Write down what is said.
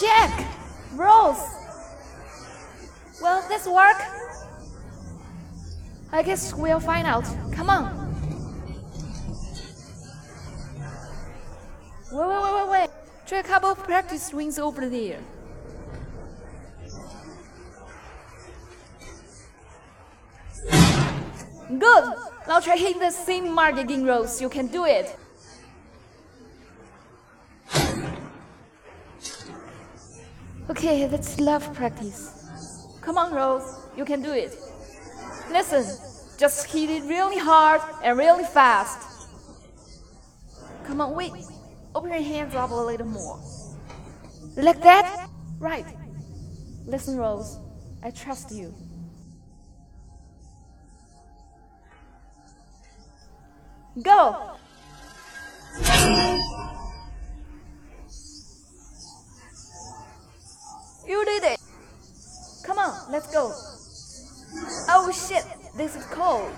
Jack! Rose! Will this work? I guess we'll find out. Come on. Wait, wait, wait, wait, wait. Try a couple of practice swings over there. Good! Now try hitting the same mark again, Rose. You can do it. Okay, that's love practice. Come on, Rose. You can do it. Listen, just hit it really hard and really fast. Come on, wait. Open your hands up a little more. Like that? Right. Listen, Rose. I trust you. Go! Let's go. Oh shit, this is cold.